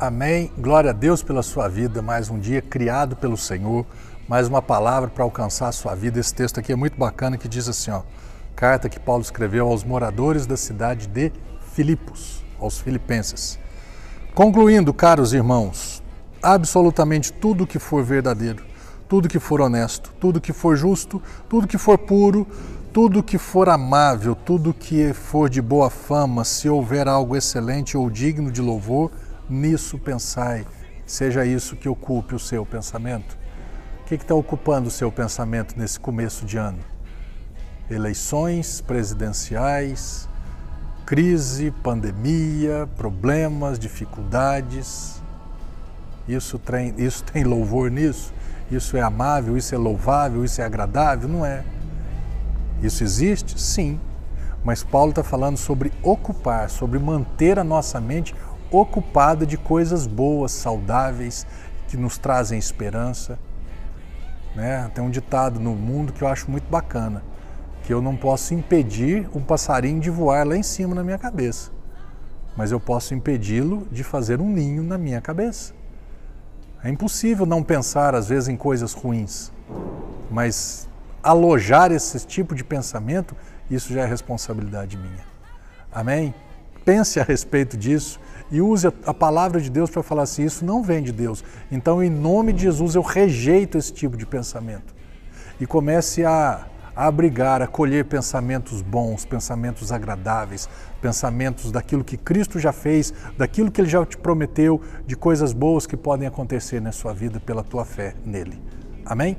Amém. Glória a Deus pela sua vida. Mais um dia criado pelo Senhor. Mais uma palavra para alcançar a sua vida. Esse texto aqui é muito bacana que diz assim, ó. Carta que Paulo escreveu aos moradores da cidade de Filipos, aos filipenses. Concluindo, caros irmãos, absolutamente tudo que for verdadeiro, tudo que for honesto, tudo que for justo, tudo que for puro, tudo que for amável, tudo que for de boa fama, se houver algo excelente ou digno de louvor, nisso pensai. Seja isso que ocupe o seu pensamento. O que está ocupando o seu pensamento nesse começo de ano? Eleições presidenciais, crise, pandemia, problemas, dificuldades. Isso tem, isso tem louvor nisso? Isso é amável? Isso é louvável? Isso é agradável? Não é. Isso existe? Sim. Mas Paulo está falando sobre ocupar, sobre manter a nossa mente ocupada de coisas boas, saudáveis, que nos trazem esperança. Né? Tem um ditado no mundo que eu acho muito bacana, que eu não posso impedir um passarinho de voar lá em cima na minha cabeça, mas eu posso impedi-lo de fazer um ninho na minha cabeça. É impossível não pensar às vezes em coisas ruins, mas alojar esse tipo de pensamento, isso já é responsabilidade minha. Amém? Pense a respeito disso e use a palavra de Deus para falar assim: isso não vem de Deus. Então, em nome de Jesus, eu rejeito esse tipo de pensamento. E comece a, a abrigar, a colher pensamentos bons, pensamentos agradáveis, pensamentos daquilo que Cristo já fez, daquilo que Ele já te prometeu, de coisas boas que podem acontecer na sua vida pela tua fé nele. Amém?